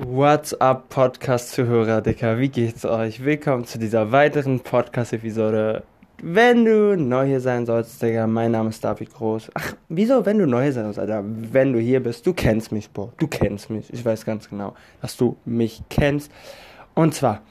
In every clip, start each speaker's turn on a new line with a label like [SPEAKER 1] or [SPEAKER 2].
[SPEAKER 1] What's up, Podcast-Zuhörer, Dicker? Wie geht's euch? Willkommen zu dieser weiteren Podcast-Episode. Wenn du neu hier sein sollst, Digga, mein Name ist David Groß. Ach, wieso, wenn du neu hier sein sollst, Alter? Wenn du hier bist, du kennst mich, Bro. Du kennst mich. Ich weiß ganz genau, dass du mich kennst. Und zwar,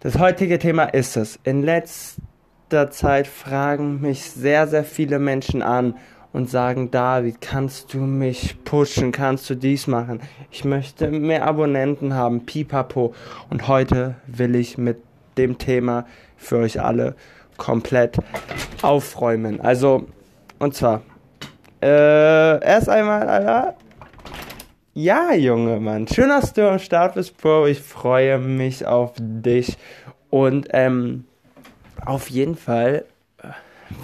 [SPEAKER 1] das heutige Thema ist es. In letzter Zeit fragen mich sehr, sehr viele Menschen an, und sagen, David, kannst du mich pushen, kannst du dies machen? Ich möchte mehr Abonnenten haben, pipapo. Und heute will ich mit dem Thema für euch alle komplett aufräumen. Also, und zwar, äh, erst einmal, Alter. Ja, Junge, Mann. Schön, dass du am Start bist, Bro. Ich freue mich auf dich. Und, ähm, auf jeden Fall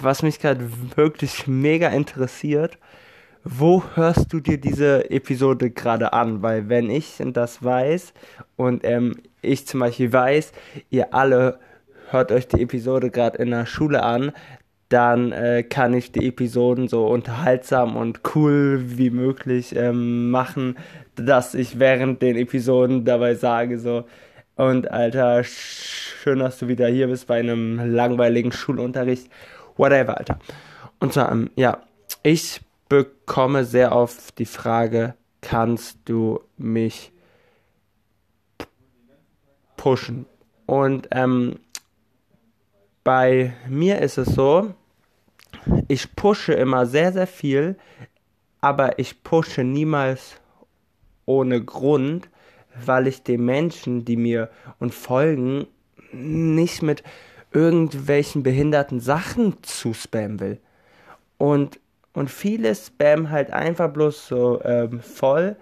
[SPEAKER 1] was mich gerade wirklich mega interessiert, wo hörst du dir diese Episode gerade an? Weil wenn ich das weiß und ähm, ich zum Beispiel weiß, ihr alle hört euch die Episode gerade in der Schule an, dann äh, kann ich die Episoden so unterhaltsam und cool wie möglich ähm, machen, dass ich während den Episoden dabei sage so, und Alter, schön, dass du wieder hier bist bei einem langweiligen Schulunterricht whatever, Alter. Und zwar, ähm, ja, ich bekomme sehr oft die Frage, kannst du mich pushen? Und ähm, bei mir ist es so, ich pushe immer sehr, sehr viel, aber ich pushe niemals ohne Grund, weil ich den Menschen, die mir und folgen, nicht mit irgendwelchen behinderten Sachen zu spammen will. Und, und viele spammen halt einfach bloß so ähm, voll.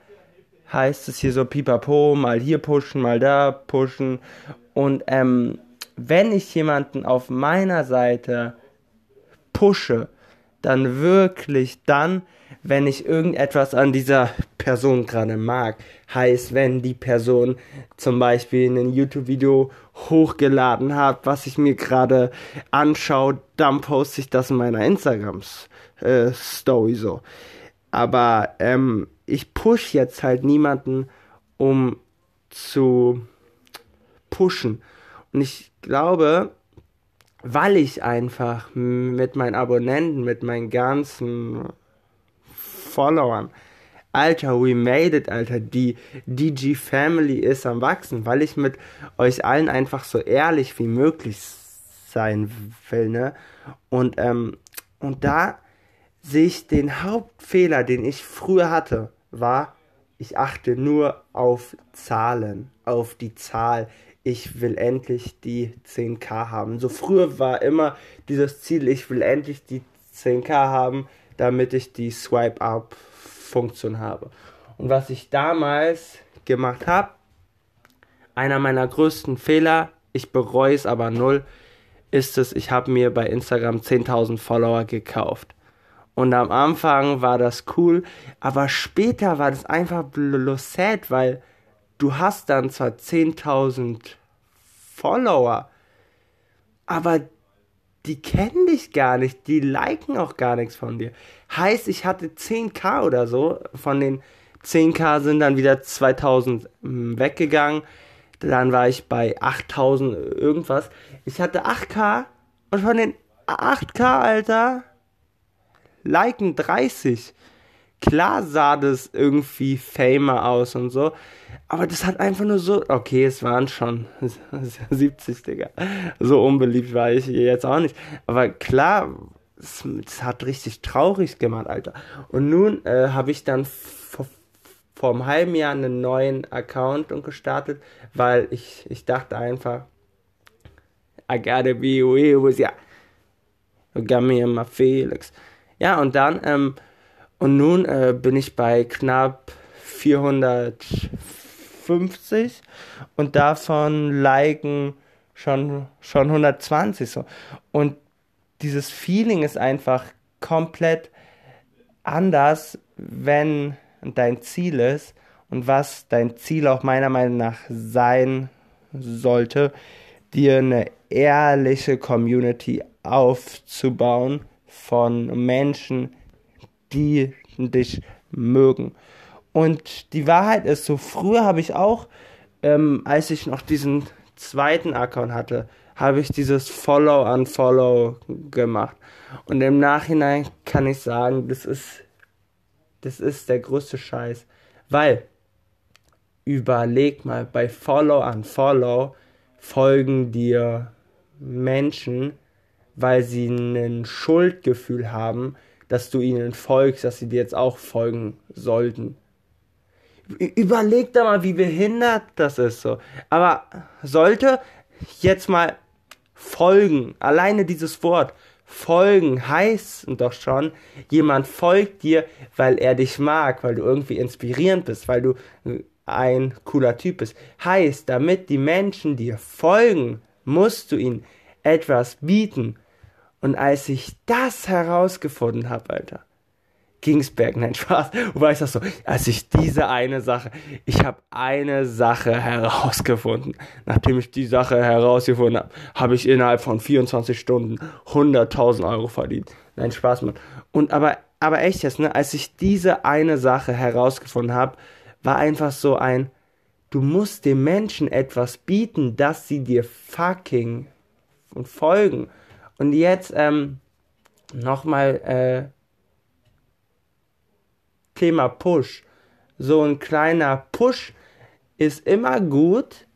[SPEAKER 1] Heißt es hier so pipapo, mal hier pushen, mal da pushen. Und ähm, wenn ich jemanden auf meiner Seite pushe, dann wirklich dann, wenn ich irgendetwas an dieser Person gerade mag. Heißt, wenn die Person zum Beispiel ein YouTube-Video hochgeladen hat, was ich mir gerade anschaue, dann poste ich das in meiner Instagram-Story so. Aber ähm, ich push jetzt halt niemanden, um zu pushen. Und ich glaube, weil ich einfach mit meinen Abonnenten, mit meinen ganzen Followern, Alter, we made it, Alter, die DG Family ist am Wachsen, weil ich mit euch allen einfach so ehrlich wie möglich sein will, ne? Und, ähm, und da sehe ich den Hauptfehler, den ich früher hatte, war, ich achte nur auf Zahlen, auf die Zahl, ich will endlich die 10k haben. So früher war immer dieses Ziel, ich will endlich die 10k haben, damit ich die Swipe-Up-Funktion habe. Und was ich damals gemacht habe, einer meiner größten Fehler, ich bereue es aber null, ist es, ich habe mir bei Instagram 10.000 Follower gekauft. Und am Anfang war das cool, aber später war das einfach bloß sad, weil du hast dann zwar 10.000 Follower, aber die kennen dich gar nicht, die liken auch gar nichts von dir. Heißt, ich hatte 10k oder so, von den 10k sind dann wieder 2000 hm, weggegangen, dann war ich bei 8000 irgendwas. Ich hatte 8k und von den 8k, Alter, liken 30. Klar sah das irgendwie famer aus und so, aber das hat einfach nur so, okay, es waren schon 70, Digga. So unbeliebt war ich jetzt auch nicht. Aber klar, es, es hat richtig traurig gemacht, Alter. Und nun äh, habe ich dann vor, vor einem halben Jahr einen neuen Account und gestartet, weil ich, ich dachte einfach, I gotta be with ya. Got me in my Felix. Ja, und dann, ähm, und nun äh, bin ich bei knapp 450 und davon liken schon, schon 120 so. Und dieses Feeling ist einfach komplett anders, wenn dein Ziel ist und was dein Ziel auch meiner Meinung nach sein sollte, dir eine ehrliche Community aufzubauen von Menschen, die dich mögen. Und die Wahrheit ist so, früher habe ich auch, ähm, als ich noch diesen zweiten Account hatte, habe ich dieses Follow-Unfollow gemacht. Und im Nachhinein kann ich sagen, das ist, das ist der größte Scheiß. Weil, überleg mal, bei Follow-Unfollow folgen dir Menschen, weil sie ein Schuldgefühl haben, dass du ihnen folgst, dass sie dir jetzt auch folgen sollten. Überleg da mal, wie behindert das ist so. Aber sollte jetzt mal folgen, alleine dieses Wort, folgen heißt doch schon, jemand folgt dir, weil er dich mag, weil du irgendwie inspirierend bist, weil du ein cooler Typ bist. Heißt, damit die Menschen dir folgen, musst du ihnen etwas bieten. Und als ich das herausgefunden habe, Alter, Gingsberg, nein, Spaß. Wobei ich das so, als ich diese eine Sache, ich habe eine Sache herausgefunden. Nachdem ich die Sache herausgefunden habe, habe ich innerhalb von 24 Stunden 100.000 Euro verdient. Nein, Spaß, Mann. Und aber, aber echt jetzt, ne, als ich diese eine Sache herausgefunden habe, war einfach so ein, du musst den Menschen etwas bieten, dass sie dir fucking folgen. Und jetzt, ähm, nochmal, äh, Thema Push. So ein kleiner Push ist immer gut,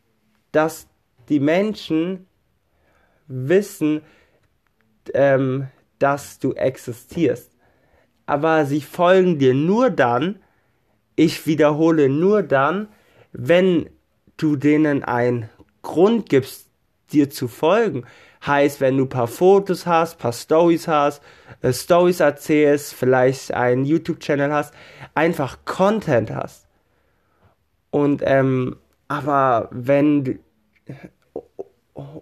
[SPEAKER 1] dass die Menschen wissen, ähm, dass du existierst. Aber sie folgen dir nur dann, ich wiederhole nur dann, wenn du denen einen Grund gibst, dir zu folgen. Heißt, wenn du ein paar Fotos hast, paar Stories hast, äh, Stories erzählst, vielleicht einen YouTube-Channel hast, einfach Content hast. Und ähm, aber wenn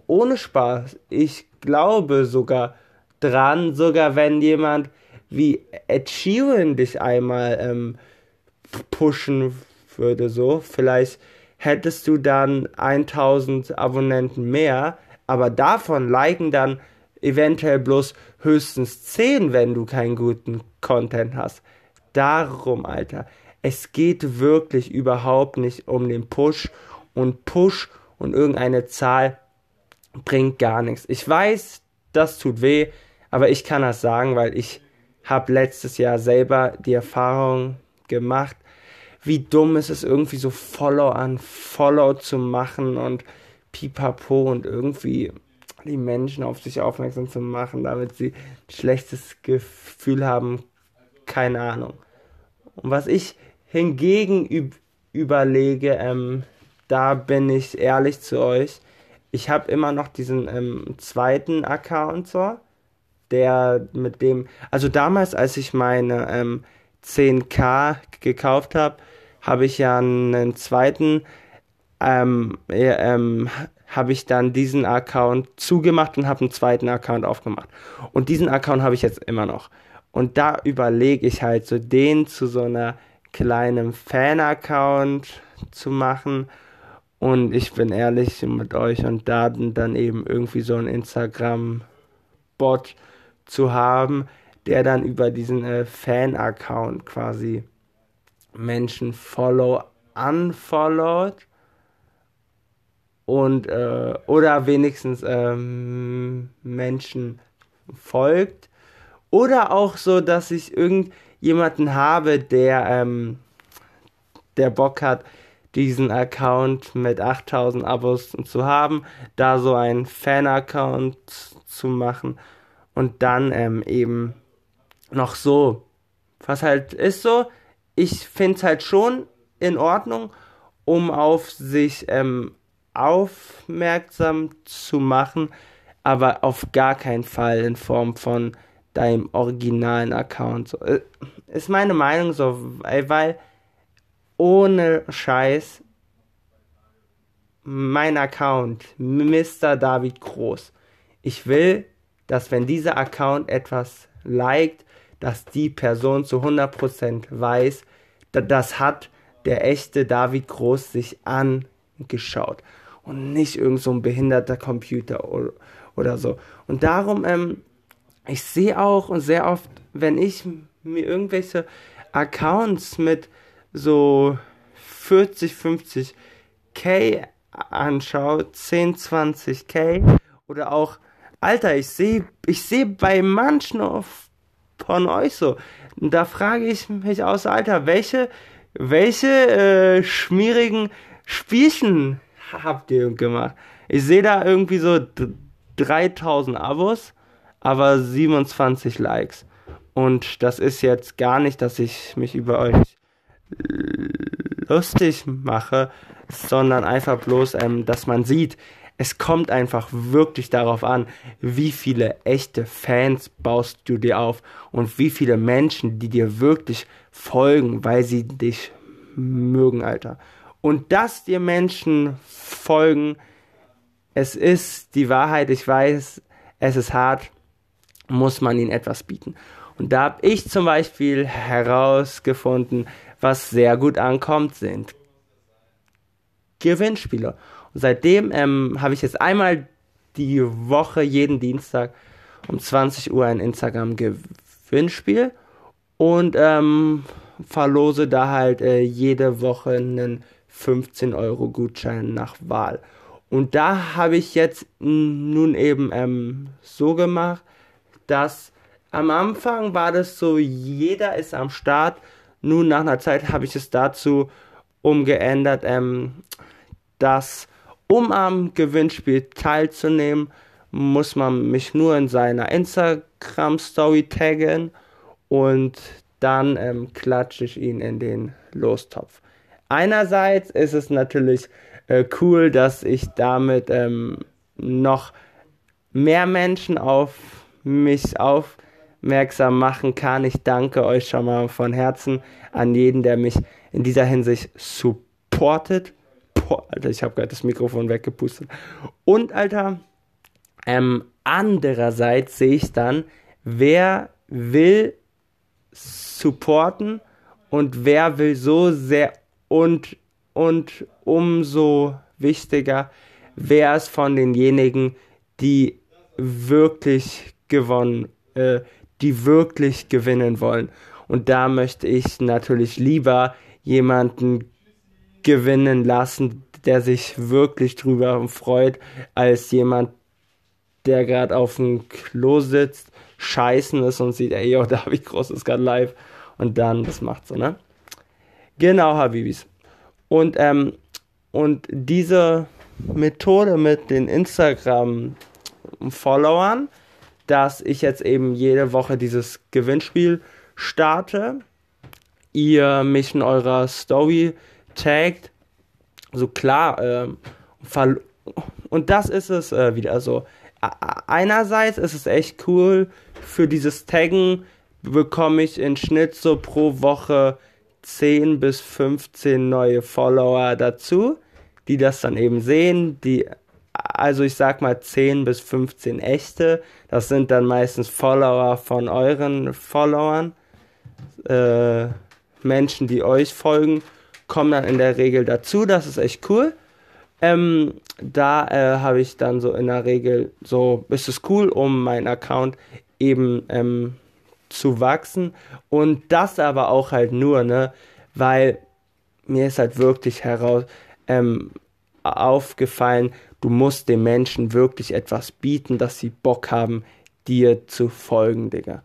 [SPEAKER 1] ohne Spaß, ich glaube sogar dran, sogar wenn jemand wie Ed Sheeran dich einmal ähm, pushen würde, so vielleicht hättest du dann 1000 Abonnenten mehr, aber davon liken dann eventuell bloß höchstens 10, wenn du keinen guten Content hast. Darum, Alter. Es geht wirklich überhaupt nicht um den Push und Push und irgendeine Zahl bringt gar nichts. Ich weiß, das tut weh, aber ich kann das sagen, weil ich habe letztes Jahr selber die Erfahrung gemacht, wie dumm ist es irgendwie so Follow an Follow zu machen und pipapo und irgendwie die Menschen auf sich aufmerksam zu machen, damit sie ein schlechtes Gefühl haben, keine Ahnung. Und was ich hingegen üb überlege, ähm, da bin ich ehrlich zu euch, ich habe immer noch diesen ähm, zweiten Account so, der mit dem, also damals, als ich meine ähm, 10k gekauft habe, habe ich ja einen zweiten ähm, ähm, habe ich dann diesen Account zugemacht und habe einen zweiten Account aufgemacht. Und diesen Account habe ich jetzt immer noch. Und da überlege ich halt so den zu so einer kleinen Fan-Account zu machen. Und ich bin ehrlich mit euch und da dann eben irgendwie so ein Instagram-Bot zu haben, der dann über diesen äh, Fan-Account quasi Menschen follow, unfollowed und äh, oder wenigstens ähm, Menschen folgt. Oder auch so, dass ich irgendjemanden habe, der ähm, der Bock hat, diesen Account mit 8000 Abos zu haben, da so einen Fan-Account zu machen und dann ähm, eben noch so, was halt ist so, ich finde es halt schon in Ordnung, um auf sich ähm, aufmerksam zu machen, aber auf gar keinen Fall in Form von deinem originalen Account. Äh, ist meine Meinung so, weil ohne Scheiß mein Account, Mr. David Groß. Ich will, dass wenn dieser Account etwas liked, dass die Person zu 100% weiß, das hat der echte David Groß sich angeschaut und nicht irgend so ein behinderter Computer oder, oder so. Und darum, ähm, ich sehe auch und sehr oft, wenn ich mir irgendwelche Accounts mit so 40, 50 K anschaue, 10, 20 K oder auch, Alter, ich sehe, ich sehe bei manchen von euch so. Da frage ich mich aus, Alter, welche, welche äh, schmierigen Spielchen habt ihr gemacht? Ich sehe da irgendwie so 3000 Abos, aber 27 Likes. Und das ist jetzt gar nicht, dass ich mich über euch lustig mache, sondern einfach bloß, ähm, dass man sieht, es kommt einfach wirklich darauf an, wie viele echte Fans baust du dir auf und wie viele Menschen, die dir wirklich folgen, weil sie dich mögen, Alter. Und dass dir Menschen folgen, es ist die Wahrheit, ich weiß, es ist hart, muss man ihnen etwas bieten. Und da habe ich zum Beispiel herausgefunden, was sehr gut ankommt, sind Gewinnspiele. Und seitdem ähm, habe ich jetzt einmal die Woche, jeden Dienstag um 20 Uhr ein Instagram-Gewinnspiel und ähm, verlose da halt äh, jede Woche einen 15 Euro Gutschein nach Wahl. Und da habe ich jetzt nun eben ähm, so gemacht, dass am Anfang war das so, jeder ist am Start. Nun nach einer Zeit habe ich es dazu umgeändert, ähm, dass um am Gewinnspiel teilzunehmen, muss man mich nur in seiner Instagram-Story taggen und dann ähm, klatsche ich ihn in den Lostopf. Einerseits ist es natürlich äh, cool, dass ich damit ähm, noch mehr Menschen auf mich aufmerksam machen kann. Ich danke euch schon mal von Herzen an jeden, der mich in dieser Hinsicht supportet. Boah, Alter, ich habe gerade das Mikrofon weggepustet. Und, Alter, ähm, andererseits sehe ich dann, wer will supporten und wer will so sehr und, und umso wichtiger, wer ist von denjenigen, die wirklich gewonnen, äh, die wirklich gewinnen wollen. Und da möchte ich natürlich lieber jemanden gewinnen lassen, der sich wirklich drüber freut, als jemand, der gerade auf dem Klo sitzt, scheißen ist und sieht, ey, yo, da habe ich großes gerade live und dann das macht so, ne? Genau, Habibis. Und, ähm, und diese Methode mit den Instagram-Followern, dass ich jetzt eben jede Woche dieses Gewinnspiel starte, ihr mich in eurer Story taggt, so klar, äh, und das ist es äh, wieder so. Einerseits ist es echt cool, für dieses Taggen bekomme ich in Schnitt so pro Woche 10 bis 15 neue Follower dazu, die das dann eben sehen, die also ich sag mal 10 bis 15 echte, das sind dann meistens Follower von euren Followern, äh, Menschen, die euch folgen, kommen dann in der Regel dazu, das ist echt cool. Ähm, da äh, habe ich dann so in der Regel so, ist es cool, um meinen Account eben ähm, zu wachsen. Und das aber auch halt nur, ne, weil mir ist halt wirklich heraus ähm, aufgefallen, du musst den Menschen wirklich etwas bieten, dass sie Bock haben, dir zu folgen, Digga.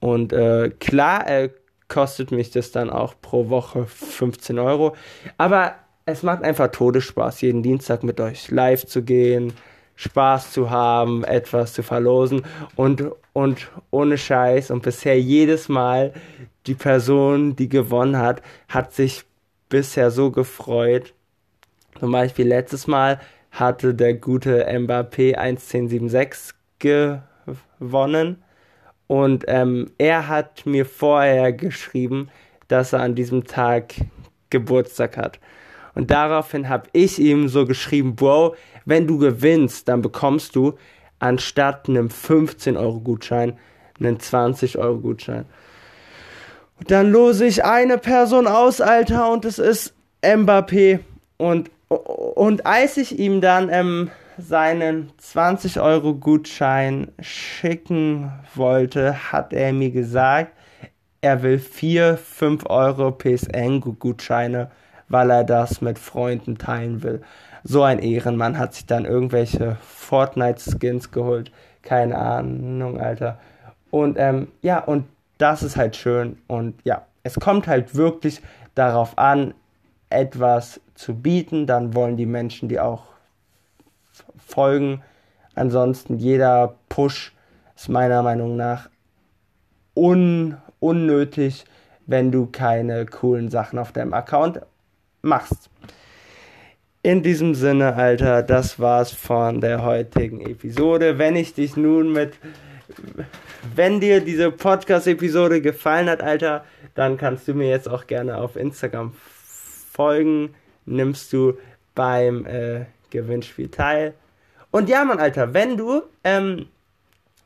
[SPEAKER 1] Und äh, klar äh, kostet mich das dann auch pro Woche 15 Euro, aber es macht einfach Todesspaß, jeden Dienstag mit euch live zu gehen, Spaß zu haben, etwas zu verlosen und, und ohne Scheiß und bisher jedes Mal die Person, die gewonnen hat, hat sich bisher so gefreut. Zum Beispiel letztes Mal hatte der gute Mbappé 1.1076 gewonnen und ähm, er hat mir vorher geschrieben, dass er an diesem Tag Geburtstag hat. Und daraufhin habe ich ihm so geschrieben, Bro, wenn du gewinnst, dann bekommst du anstatt einem 15-Euro-Gutschein einen 20-Euro-Gutschein. Und dann lose ich eine Person aus, Alter, und es ist Mbappé. Und, und als ich ihm dann ähm, seinen 20-Euro-Gutschein schicken wollte, hat er mir gesagt, er will 4, 5 Euro PSN-Gutscheine, weil er das mit Freunden teilen will. So ein Ehrenmann hat sich dann irgendwelche Fortnite-Skins geholt. Keine Ahnung, Alter. Und ähm, ja, und das ist halt schön. Und ja, es kommt halt wirklich darauf an, etwas zu bieten. Dann wollen die Menschen die auch folgen. Ansonsten jeder Push ist meiner Meinung nach un unnötig, wenn du keine coolen Sachen auf deinem Account machst. In diesem Sinne, Alter, das war's von der heutigen Episode. Wenn ich dich nun mit, wenn dir diese Podcast-Episode gefallen hat, Alter, dann kannst du mir jetzt auch gerne auf Instagram folgen. Nimmst du beim äh, Gewinnspiel teil. Und ja, Mann, Alter, wenn du, ähm,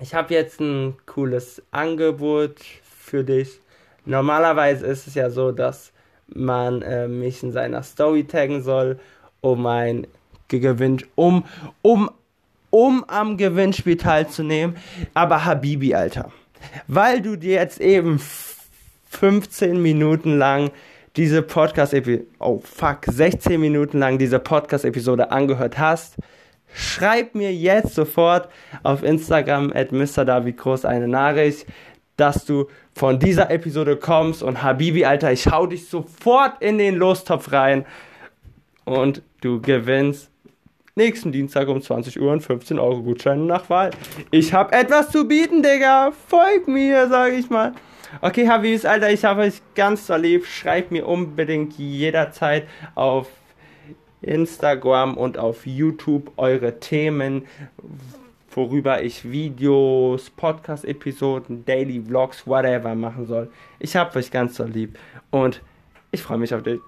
[SPEAKER 1] ich habe jetzt ein cooles Angebot für dich. Normalerweise ist es ja so, dass man äh, mich in seiner Story taggen soll um ein Gewinn, um, um, um am Gewinnspiel teilzunehmen. Aber Habibi, Alter, weil du dir jetzt eben 15 Minuten lang diese Podcast-Episode, oh fuck, 16 Minuten lang diese Podcast-Episode angehört hast, schreib mir jetzt sofort auf Instagram at Mr. David Groß eine Nachricht, dass du von dieser Episode kommst und Habibi, Alter, ich hau dich sofort in den Lostopf rein und du gewinnst nächsten Dienstag um 20 Uhr einen 15 Euro Gutschein nach Wahl. Ich hab etwas zu bieten, Digga. Folg mir, sag ich mal. Okay, Habibs, Alter, ich habe euch ganz so lieb. Schreibt mir unbedingt jederzeit auf Instagram und auf YouTube eure Themen, worüber ich Videos, Podcast-Episoden, Daily Vlogs, whatever machen soll. Ich hab euch ganz so lieb und ich freue mich auf dich.